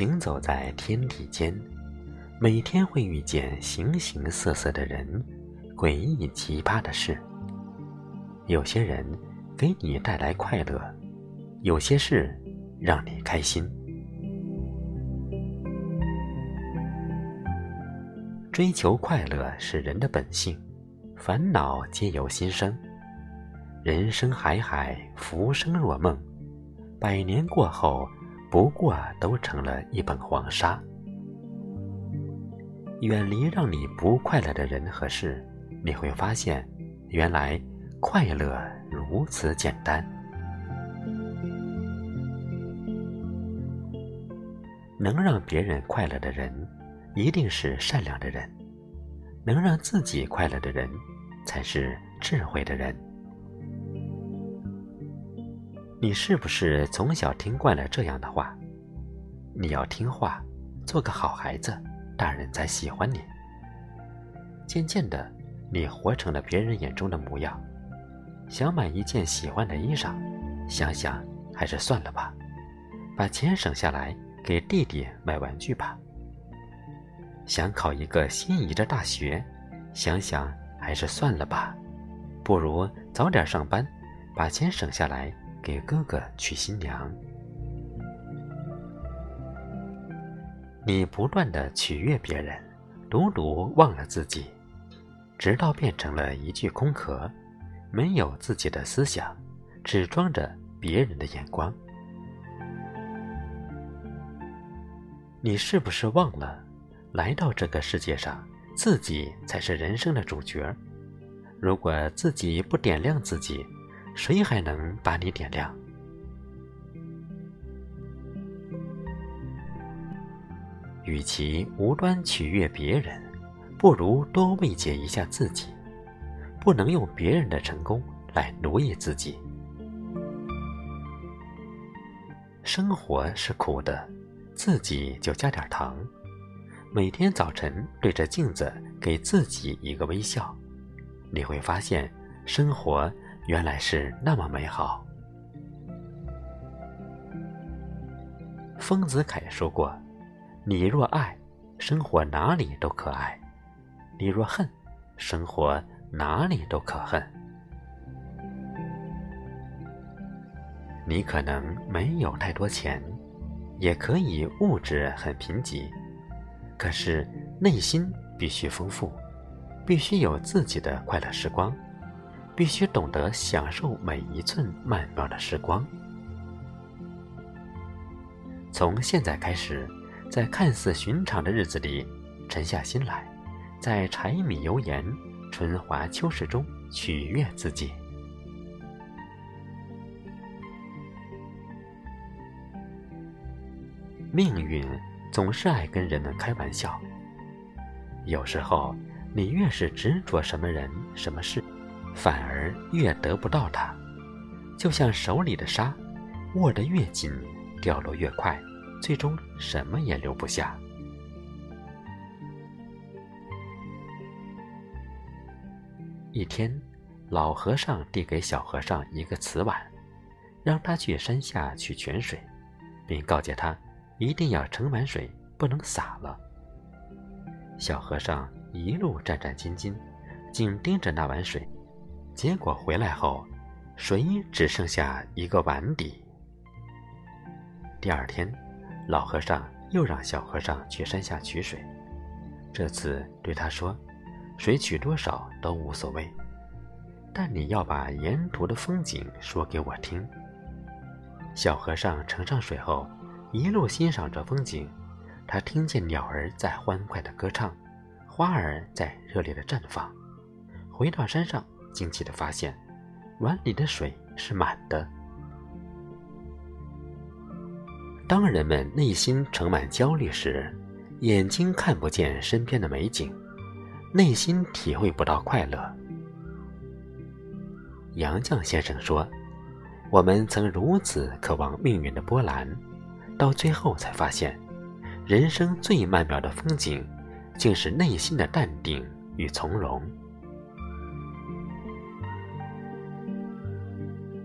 行走在天地间，每天会遇见形形色色的人，诡异奇葩的事。有些人给你带来快乐，有些事让你开心。追求快乐是人的本性，烦恼皆由心生。人生海海，浮生若梦，百年过后。不过都成了一本黄沙。远离让你不快乐的人和事，你会发现，原来快乐如此简单。能让别人快乐的人，一定是善良的人；能让自己快乐的人，才是智慧的人。你是不是从小听惯了这样的话？你要听话，做个好孩子，大人才喜欢你。渐渐的，你活成了别人眼中的模样。想买一件喜欢的衣裳，想想还是算了吧，把钱省下来给弟弟买玩具吧。想考一个心仪的大学，想想还是算了吧，不如早点上班，把钱省下来。给哥哥娶新娘，你不断的取悦别人，独独忘了自己，直到变成了一具空壳，没有自己的思想，只装着别人的眼光。你是不是忘了，来到这个世界上，自己才是人生的主角？如果自己不点亮自己，谁还能把你点亮？与其无端取悦别人，不如多慰藉一下自己。不能用别人的成功来奴役自己。生活是苦的，自己就加点糖。每天早晨对着镜子给自己一个微笑，你会发现生活。原来是那么美好。丰子恺说过：“你若爱，生活哪里都可爱；你若恨，生活哪里都可恨。”你可能没有太多钱，也可以物质很贫瘠，可是内心必须丰富，必须有自己的快乐时光。必须懂得享受每一寸曼妙的时光。从现在开始，在看似寻常的日子里，沉下心来，在柴米油盐、春华秋实中取悦自己。命运总是爱跟人们开玩笑。有时候，你越是执着什么人、什么事。反而越得不到它，就像手里的沙，握得越紧，掉落越快，最终什么也留不下。一天，老和尚递给小和尚一个瓷碗，让他去山下取泉水，并告诫他一定要盛满水，不能洒了。小和尚一路战战兢兢，紧盯着那碗水。结果回来后，水只剩下一个碗底。第二天，老和尚又让小和尚去山下取水，这次对他说：“水取多少都无所谓，但你要把沿途的风景说给我听。”小和尚盛上水后，一路欣赏着风景，他听见鸟儿在欢快的歌唱，花儿在热烈的绽放。回到山上。惊奇地发现，碗里的水是满的。当人们内心盛满焦虑时，眼睛看不见身边的美景，内心体会不到快乐。杨绛先生说：“我们曾如此渴望命运的波澜，到最后才发现，人生最曼妙的风景，竟是内心的淡定与从容。”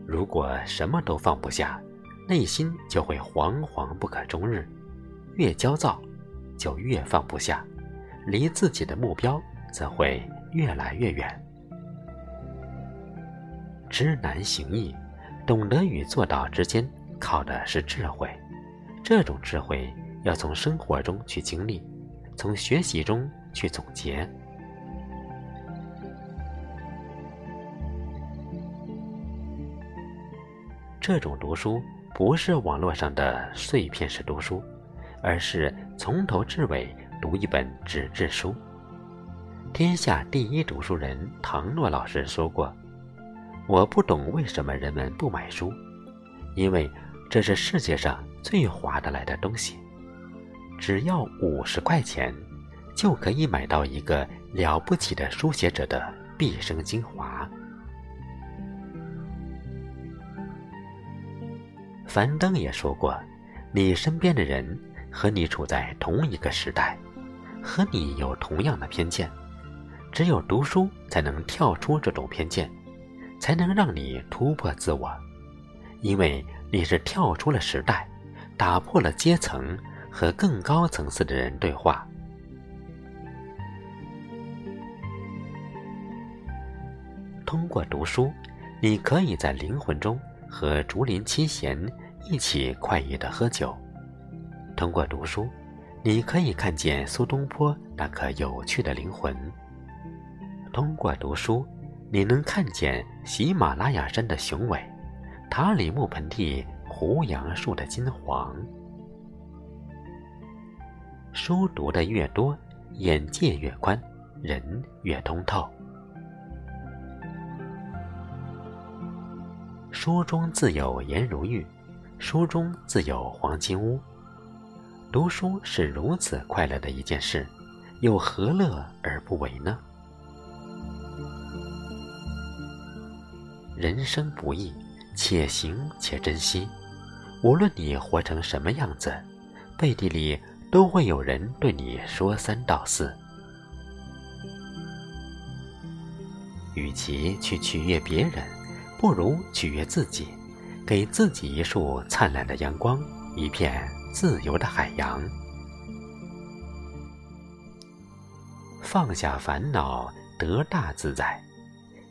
如果什么都放不下，内心就会惶惶不可终日，越焦躁，就越放不下，离自己的目标则会越来越远。知难行易，懂得与做到之间靠的是智慧。这种智慧要从生活中去经历，从学习中去总结。这种读书不是网络上的碎片式读书，而是从头至尾读一本纸质书。天下第一读书人唐诺老师说过：“我不懂为什么人们不买书，因为这是世界上最划得来的东西，只要五十块钱，就可以买到一个了不起的书写者的毕生精华。”樊登也说过：“你身边的人和你处在同一个时代，和你有同样的偏见。只有读书才能跳出这种偏见，才能让你突破自我，因为你是跳出了时代，打破了阶层，和更高层次的人对话。通过读书，你可以在灵魂中。”和竹林七贤一起快意的喝酒。通过读书，你可以看见苏东坡那颗有趣的灵魂。通过读书，你能看见喜马拉雅山的雄伟，塔里木盆地胡杨树的金黄。书读的越多，眼界越宽，人越通透。书中自有颜如玉，书中自有黄金屋。读书是如此快乐的一件事，又何乐而不为呢？人生不易，且行且珍惜。无论你活成什么样子，背地里都会有人对你说三道四。与其去取悦别人。不如取悦自己，给自己一束灿烂的阳光，一片自由的海洋。放下烦恼，得大自在。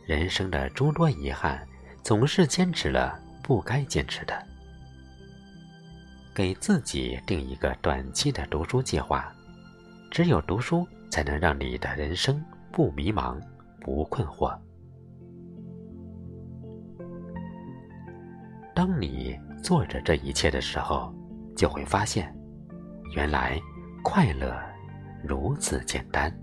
人生的诸多遗憾，总是坚持了不该坚持的。给自己定一个短期的读书计划，只有读书，才能让你的人生不迷茫、不困惑。当你做着这一切的时候，就会发现，原来快乐如此简单。